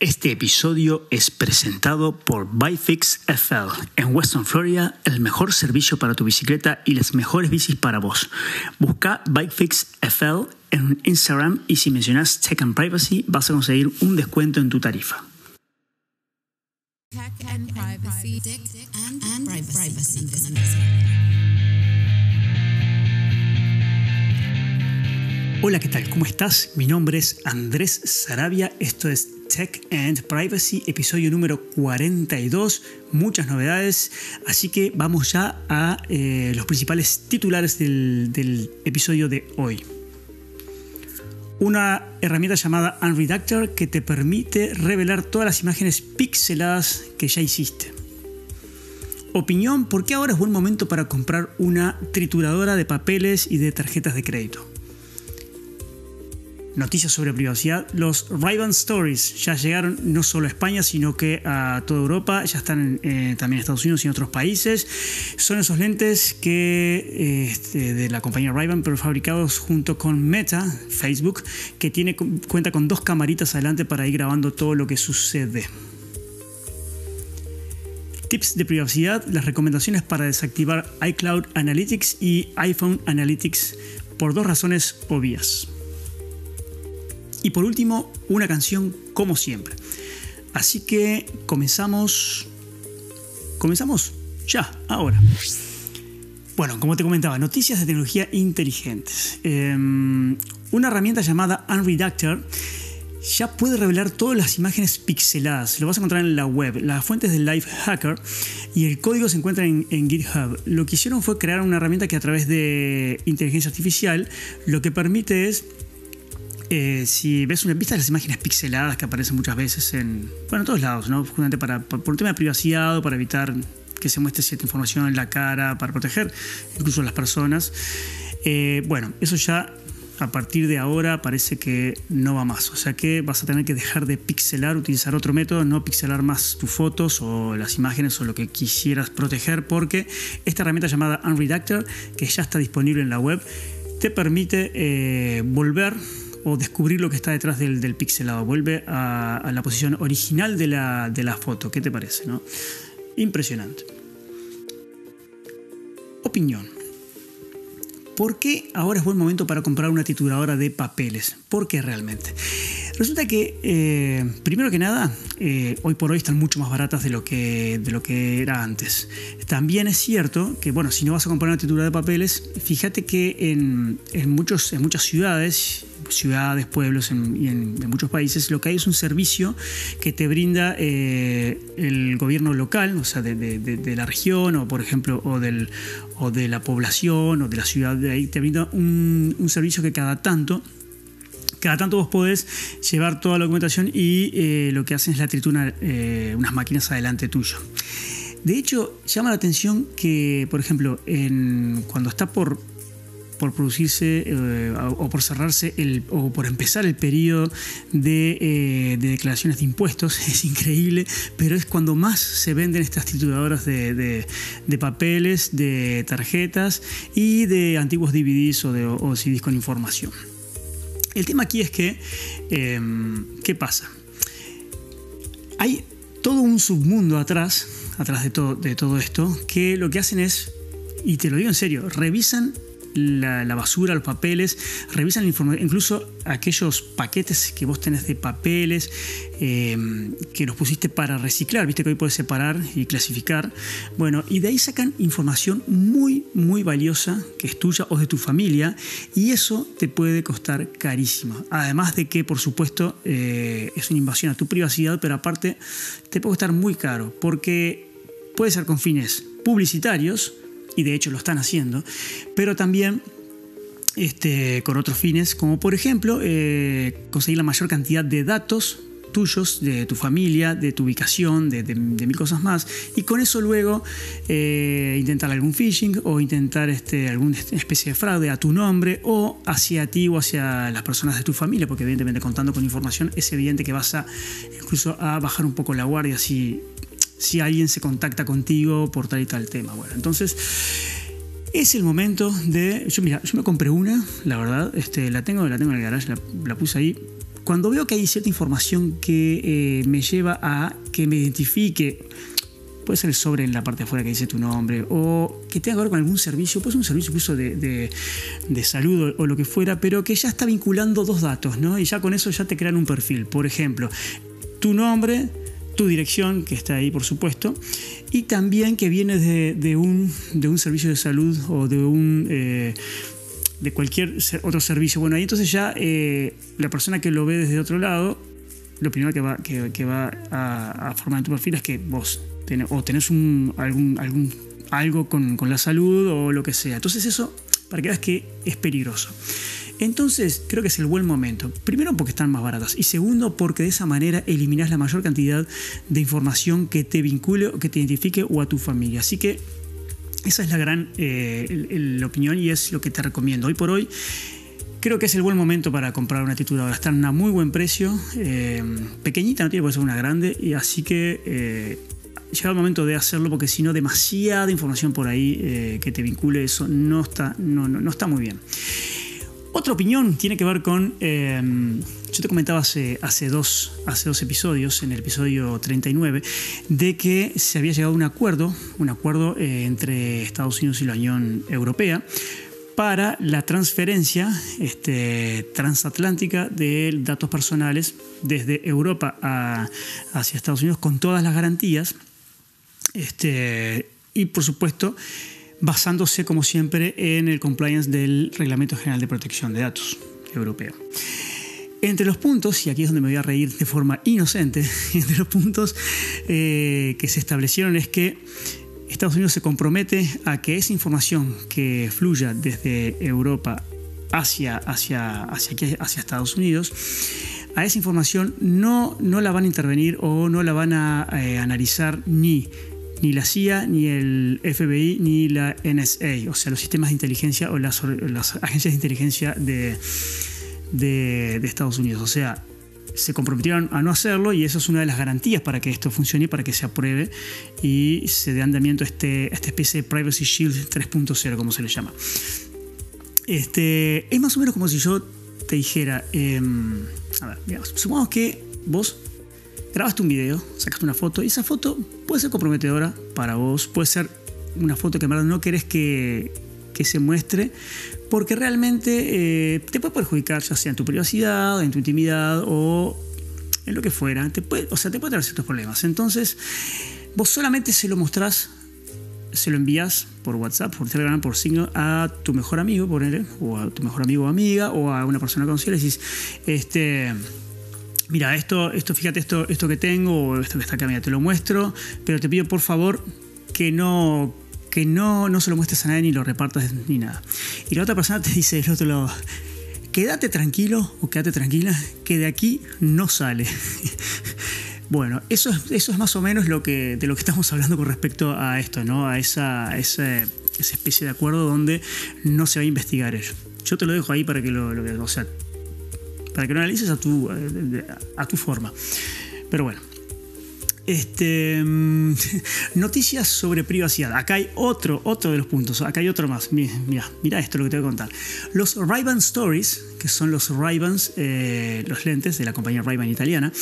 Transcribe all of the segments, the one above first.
Este episodio es presentado por Bifix FL. En Western Florida, el mejor servicio para tu bicicleta y las mejores bicis para vos. Busca Bikefix FL en Instagram y si mencionas Tech and Privacy vas a conseguir un descuento en tu tarifa. Hola, ¿qué tal? ¿Cómo estás? Mi nombre es Andrés Sarabia. Esto es Tech and Privacy, episodio número 42. Muchas novedades, así que vamos ya a eh, los principales titulares del, del episodio de hoy. Una herramienta llamada Unredactor que te permite revelar todas las imágenes pixeladas que ya hiciste. Opinión, ¿por qué ahora es buen momento para comprar una trituradora de papeles y de tarjetas de crédito? Noticias sobre privacidad. Los Riven Stories ya llegaron no solo a España, sino que a toda Europa. Ya están eh, también en Estados Unidos y en otros países. Son esos lentes que este, de la compañía Riven, pero fabricados junto con Meta, Facebook, que cuenta con dos camaritas adelante para ir grabando todo lo que sucede. Tips de privacidad, las recomendaciones para desactivar iCloud Analytics y iPhone Analytics por dos razones obvias. Y por último, una canción como siempre. Así que comenzamos. Comenzamos ya, ahora. Bueno, como te comentaba, noticias de tecnología inteligentes. Em, una herramienta llamada Unredactor ya puede revelar todas las imágenes pixeladas. Lo vas a encontrar en la web. Las fuentes del Life Hacker y el código se encuentra en, en, GitHub. Lo que hicieron fue crear una herramienta que a través de inteligencia artificial lo que permite es eh, si ves una vista las imágenes pixeladas que aparecen muchas veces en, bueno, en todos lados, ¿no? Justamente para, por, un tema de privacidad o para evitar que se muestre cierta información en la cara, para proteger incluso a las personas. Eh, bueno, eso ya a partir de ahora parece que no va más. O sea que vas a tener que dejar de pixelar, utilizar otro método, no pixelar más tus fotos o las imágenes o lo que quisieras proteger, porque esta herramienta llamada Unredactor, que ya está disponible en la web, te permite eh, volver o descubrir lo que está detrás del, pixelado. Vuelve a, la posición original de la, foto. ¿Qué te parece? No? Impresionante. Opinión. ¿Por qué ahora es buen momento para comprar una trituradora de papeles? ¿Por qué realmente? Resulta que, eh, primero que nada, eh, hoy por hoy están mucho más baratas de lo, que, de lo que era antes. También es cierto que, bueno, si no vas a comprar una trituradora de papeles, fíjate que en, en, muchos, en muchas ciudades ciudades, pueblos y en, muchos países, lo que hay es un servicio que te brinda eh, el gobierno local, o sea, de, la región, o por ejemplo, o, del, o de la población, o de la ciudad de ahí, te brinda un, servicio que cada tanto cada tanto vos podés llevar toda la documentación y eh, lo que hacen es la tritura eh, unas máquinas adelante tuyo. De hecho, llama la atención que, por ejemplo, en, cuando está por por producirse eh, o por cerrarse o por empezar el periodo de, eh, de, declaraciones de impuestos. Es increíble, pero es cuando más se venden estas trituradoras de, papeles, de tarjetas y de antiguos DVDs o, CDs con información. El tema aquí es que, em, ¿qué pasa? Hay todo un submundo atrás, atrás de todo esto, que lo que hacen es, y te lo digo en serio, revisan la, basura, los papeles, revisan la información, incluso aquellos paquetes que vos tenés de papeles em, que los pusiste para reciclar, viste que hoy puedes separar y clasificar. Bueno, y de ahí sacan información muy, muy valiosa que es tuya o de tu familia, y eso te puede costar carísimo. Además de que, por supuesto, eh, es una invasión a tu privacidad, pero aparte te puede costar muy caro, porque puede ser con fines publicitarios, y de hecho lo están haciendo, pero también este, con otros fines, como por ejemplo eh, conseguir la mayor cantidad de datos tuyos, de tu familia, de tu ubicación, de, mil cosas más, y con eso luego eh, intentar algún phishing o intentar este, alguna especie de fraude a tu nombre o hacia ti o hacia las personas de tu familia, porque evidentemente contando con información es evidente que vas a incluso a bajar un poco la guardia si si alguien se contacta contigo por tal y tal tema. Bueno, entonces es el momento de. Yo, mira, yo me compré una, la verdad, este, la tengo, la tengo en el garage, la, puse ahí. cuando veo que hay cierta información que eh, me lleva a que me identifique, puede ser el sobre en la parte de afuera que dice tu nombre, o que tenga que ver con algún servicio, puede ser un servicio incluso de, de, salud o, lo que fuera, pero que ya está vinculando dos datos, ¿no? Y ya con eso ya te crean un perfil. Por ejemplo, tu nombre, tu dirección, que está ahí por supuesto, y también que viene de, un, de un servicio de salud o de un... Eh, de cualquier otro servicio. Bueno, ahí entonces ya eh, la persona que lo ve desde otro lado, lo primero que va, que, va a, formar en tu perfil es que vos tenés, o tenés un, algún, algún, algo con, con la salud o lo que sea. Entonces eso, para que veas que es peligroso. Entonces, creo que es el buen momento. Primero porque están más baratas y segundo porque de esa manera eliminas la mayor cantidad de información que te vincule o que te identifique o a tu familia. Así que esa es la gran eh, opinión y es lo que te recomiendo. Hoy por hoy creo que es el buen momento para comprar una trituradora. Está en un muy buen precio, eh, pequeñita, no tiene por ser una grande, y así que eh, llega el momento de hacerlo porque si no demasiada información por ahí que te vincule eso no está, no, no está muy bien. Otra opinión tiene que ver con, em, yo te comentaba hace, hace, dos, hace dos episodios, en el episodio 39, de que se había llegado a un acuerdo, un acuerdo eh, entre Estados Unidos y la Unión Europea para la transferencia este, transatlántica de datos personales desde Europa hacia Estados Unidos con todas las garantías este, y por supuesto basándose como siempre en el compliance del Reglamento General de Protección de Datos europeo. Entre los puntos, y aquí es donde me voy a reír de forma inocente, entre los puntos eh, que se establecieron es que Estados Unidos se compromete a que esa información que fluya desde Europa hacia, hacia, hacia, hacia Estados Unidos, a esa información no, no la van a intervenir o no la van a eh, analizar ni ni la CIA, ni el FBI, ni la NSA, o sea, los sistemas de inteligencia o las, agencias de inteligencia de, Estados Unidos. O sea, se comprometieron a no hacerlo y eso es una de las garantías para que esto funcione y para que se apruebe y se dé andamiento a, este, esta especie de Privacy Shield 3.0, como se le llama. Este, es más o menos como si yo te dijera, em, a ver, supongamos que vos grabaste un video, sacaste una foto y esa foto puede ser comprometedora para vos, puede ser una foto que en verdad no querés que, que se muestre porque realmente eh, te puede perjudicar ya sea en tu privacidad, en tu intimidad o en lo que fuera. Te puede, o sea, te puede traer ciertos problemas. Entonces, vos solamente se lo mostrás, se lo envías por WhatsApp, por Telegram, por signo a tu mejor amigo, por o a tu mejor amigo o amiga, o a una persona conocida, y decís, este mira, esto, esto, fíjate esto, esto que tengo, o esto que está acá, mira, te lo muestro, pero te pido por favor que no, que no, no se lo muestres a nadie ni lo repartas ni nada. Y la otra persona te dice del otro lado, quédate tranquilo o quédate tranquila, que de aquí no sale. bueno, eso es, eso es más o menos lo que, de lo que estamos hablando con respecto a esto, ¿no? A esa, esa, especie de acuerdo donde no se va a investigar ello. Yo te lo dejo ahí para que lo, lo o sea, para que lo analices a tu, eh, a tu forma. Pero bueno. Este, mm, noticias sobre privacidad. Acá hay otro, otro de los puntos. Acá hay otro más. Mira, mira esto lo que te voy a contar. Los ray Stories, que son los ray eh, los lentes de la compañía ray italiana,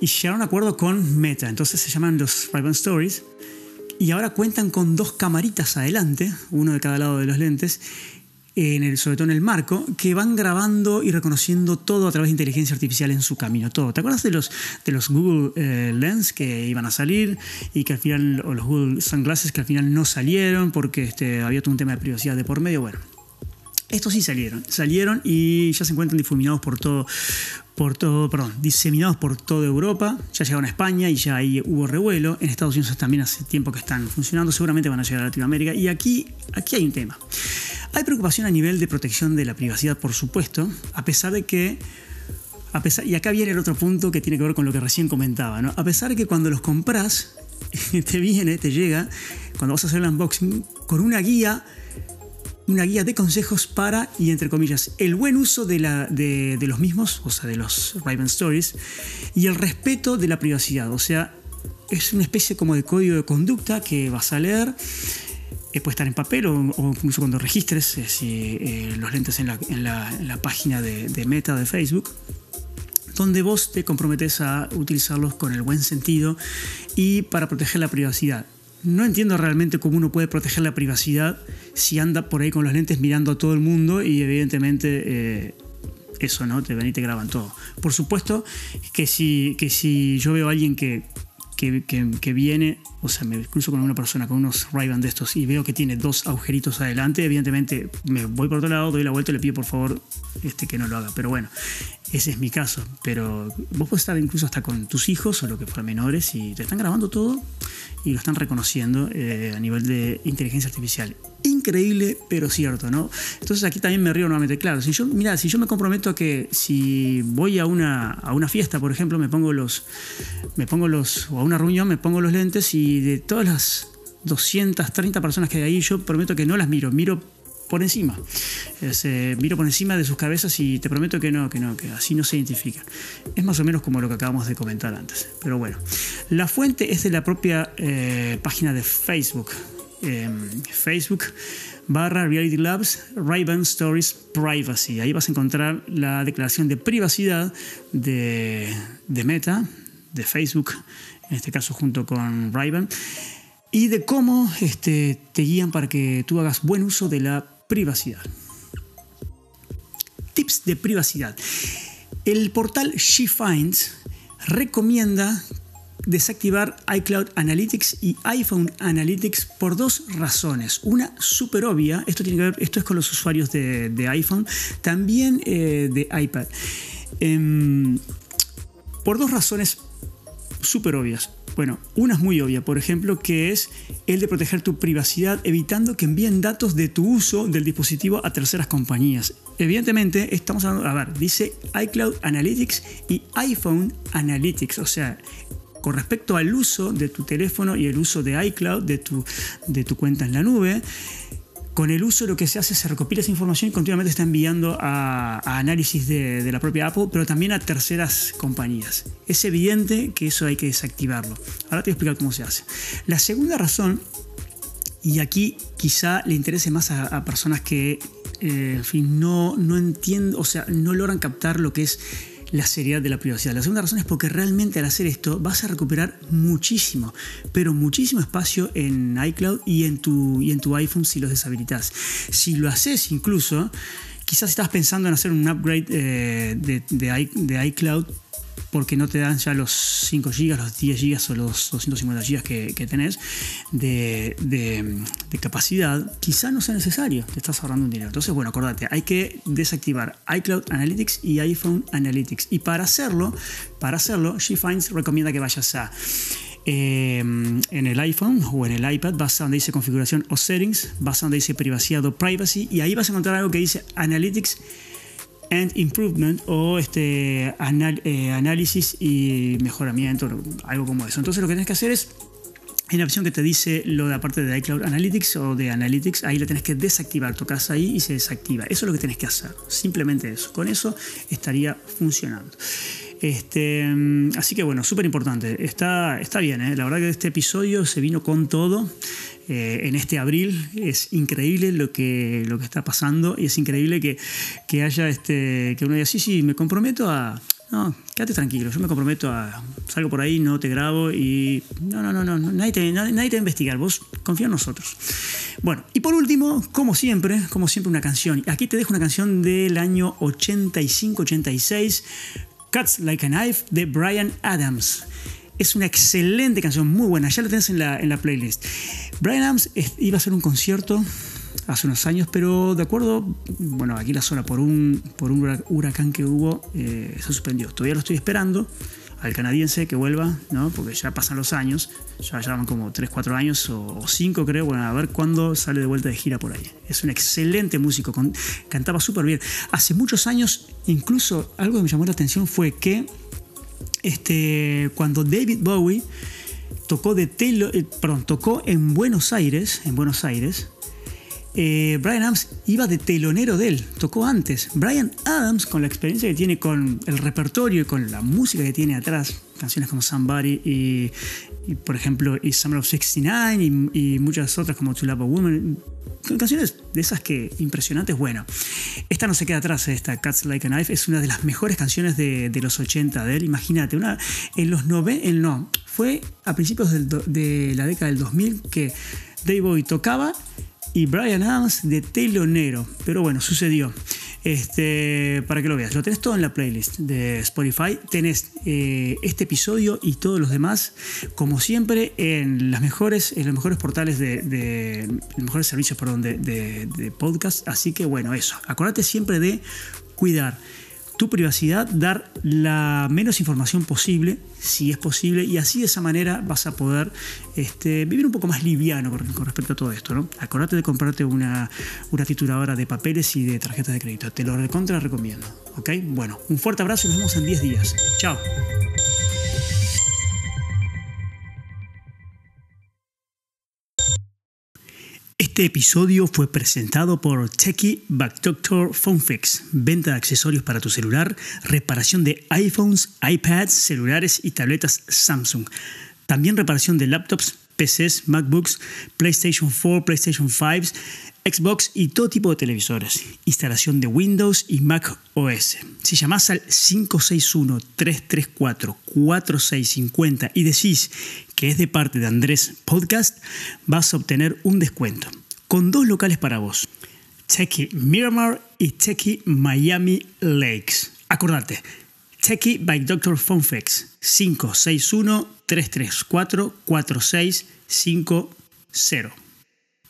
y llegaron a un acuerdo con Meta. Entonces se llaman los ray Stories. Y ahora cuentan con dos camaritas adelante, uno de cada lado de los lentes, en el, sobre todo en el marco, que van grabando y reconociendo todo a través de inteligencia artificial en su camino, todo. ¿Te acuerdas de los, de los Google eh, Lens que iban a salir y que al final, o los Google Sunglasses que al final no salieron porque este, había todo un tema de privacidad de por medio? Bueno, estos sí salieron, salieron y ya se encuentran difuminados por todo, por todo, perdón, diseminados por toda Europa, ya llegaron a España y ya ahí hubo revuelo. En Estados Unidos también hace tiempo que están funcionando, seguramente van a llegar a Latinoamérica. Y aquí, aquí hay un tema. Hay preocupación a nivel de protección de la privacidad, por supuesto, a pesar de que a pesar, y acá viene el otro punto que tiene que ver con lo que recién comentaba, ¿no? A pesar de que cuando los compras, te viene, te llega, cuando vas a hacer el unboxing, con una guía, una guía de consejos para, y entre comillas, el buen uso de, de, los mismos, o sea, de los Raven Stories, y el respeto de la privacidad. O sea, es una especie como de código de conducta que vas a leer puede estar en papel o, incluso cuando registres eh, eh, los lentes en la, página de, Meta de Facebook. donde vos te comprometes a utilizarlos con el buen sentido y para proteger la privacidad. No entiendo realmente cómo uno puede proteger la privacidad si anda por ahí con los lentes mirando a todo el mundo y evidentemente eh, eso, ¿no? Te ven y te graban todo. Por supuesto que si, que si yo veo a alguien que que, viene, o sea, me cruzo con una persona con unos ray de estos y veo que tiene dos agujeritos adelante, evidentemente me voy por otro lado, doy la vuelta y le pido por favor este, que no lo haga. Pero bueno, ese es mi caso. Pero vos podés estar incluso hasta con tus hijos o lo que fuera menores y te están grabando todo y lo están reconociendo eh, a nivel de inteligencia artificial. Increíble, pero cierto, ¿no? Entonces aquí también me río nuevamente. Claro, si yo, mira, si yo me comprometo a que si voy a una, a una fiesta, por ejemplo, me pongo los, me pongo los, o a una reunión, me pongo los lentes y de todas las 230 personas que hay ahí, yo prometo que no las miro, miro por encima. Eh, miro por encima de sus cabezas y te prometo que no, que no, que así no se identifican. Es más o menos como lo que acabamos de comentar antes. Pero bueno, la fuente es de la propia eh, página de Facebook. Em, Facebook barra Reality Labs ray Stories Privacy. Ahí vas a encontrar la declaración de privacidad de, de Meta, de Facebook, en este caso junto con ray y de cómo este, te guían para que tú hagas buen uso de la privacidad. Tips de privacidad. El portal SheFinds recomienda desactivar iCloud Analytics y iPhone Analytics por dos razones. Una súper obvia, esto, tiene que ver, esto es con los usuarios de, iPhone, también eh, de iPad. Em, por dos razones súper obvias. Bueno, una es muy obvia, por ejemplo, que es el de proteger tu privacidad evitando que envíen datos de tu uso del dispositivo a terceras compañías. Evidentemente, estamos hablando, a ver, dice iCloud Analytics y iPhone Analytics, o sea, con respecto al uso de tu teléfono y el uso de iCloud, de tu, de tu cuenta en la nube, con el uso lo que se hace es se recopila esa información y continuamente está enviando a, análisis de, la propia Apple, pero también a terceras compañías. Es evidente que eso hay que desactivarlo. Ahora te voy a explicar cómo se hace. La segunda razón, y aquí quizá le interese más a, personas que eh, no, no entienden, o sea, no logran captar lo que es la seriedad de la privacidad. La segunda razón es porque realmente al hacer esto vas a recuperar muchísimo, pero muchísimo espacio en iCloud y en tu, y en tu iPhone si los deshabilitas. Si lo haces incluso, quizás estás pensando en hacer un upgrade eh, de, iCloud porque no te dan ya los 5 GB, los 10 GB o los 250 GB que, tenés de, capacidad, quizá no sea necesario, te estás ahorrando un dinero. Entonces, bueno, acordate, hay que desactivar iCloud Analytics y iPhone Analytics. Y para hacerlo, para hacerlo, SheFinds recomienda que vayas a em, en el iPhone o en el iPad, vas a donde dice configuración o settings, vas a donde dice privacidad o privacy y ahí vas a encontrar algo que dice Analytics and Improvement o este eh, análisis y mejoramiento, algo como eso. Entonces lo que tienes que hacer es en la opción que te dice lo de aparte de iCloud Analytics o de Analytics, ahí lo tienes que desactivar. Tocas ahí y se desactiva. Eso es lo que tienes que hacer. Simplemente eso. Con eso estaría funcionando. Este, así que bueno, súper importante. Está, está bien, ¿eh? la verdad que este episodio se vino con todo. Eh, en este abril. Es increíble lo que, lo que está pasando y es increíble que, que haya este, que uno diga, sí, sí, me comprometo a... No, quédate tranquilo, yo me comprometo a... Salgo por ahí, no te grabo y... No, no, no, no, nadie te, nadie, te va a investigar, vos confía en nosotros. Bueno, y por último, como siempre, como siempre una canción. Aquí te dejo una canción del año 85-86, Cuts Like a Knife, de Brian Adams. Es una excelente canción, muy buena. Ya la tenés en la, en la playlist. Brian Adams iba a hacer un concierto hace unos años, pero de acuerdo, bueno, aquí la zona por un, por un huracán que hubo eh, se suspendió. Todavía lo estoy esperando al canadiense que vuelva, ¿no? porque ya pasan los años, ya llevan como 3, 4 años o 5 creo, bueno, a ver cuándo sale de vuelta de gira por ahí. Es un excelente músico, cantaba súper bien. Hace muchos años, incluso algo que me llamó la atención fue que este, cuando David Bowie tocó, de eh, tocó en Buenos Aires, en Buenos Aires, eh, Brian Adams iba de telonero de él, tocó antes. Brian Adams, con la experiencia que tiene con el repertorio y con la música que tiene atrás, canciones como Somebody y, por ejemplo, y Summer of 69 y, muchas otras como To Love a Woman, canciones de esas que impresionantes. Bueno, esta no se queda atrás, esta Cats Like a Knife es una de las mejores canciones de, los 80 de él. Imagínate, una, en los 90, no, fue a principios de la década del 2000 que Dave Boy tocaba y Brian Adams de telonero. Pero bueno, sucedió. Este, para que lo veas, lo tenés todo en la playlist de Spotify. Tenés eh, este episodio y todos los demás, como siempre, en mejores, en los mejores portales de, de los mejores servicios, perdón, de, de podcast. Así que bueno, eso. Acordate siempre de cuidar tu privacidad, dar la menos información posible, si es posible, y así de esa manera vas a poder este, vivir un poco más liviano con, respecto a todo esto. ¿no? Acordate de comprarte una, una tituladora de papeles y de tarjetas de crédito. Te lo recontra recomiendo. ¿Ok? Bueno, un fuerte abrazo y nos vemos en 10 días. Chao. Este episodio fue presentado por Techie Back Doctor Phone Fix, venta de accesorios para tu celular, reparación de iPhones, iPads, celulares y tabletas Samsung. También reparación de laptops, PCs, MacBooks, PlayStation 4, PlayStation 5, Xbox y todo tipo de televisores. Instalación de Windows y Mac OS. Si llamas al 561-334-4650 y decís que es de parte de Andrés Podcast, vas a obtener un descuento con dos locales para vos. Techie Miramar y Techie Miami Lakes. Acordate, Techie by Dr. Fonfex 561 334 4650.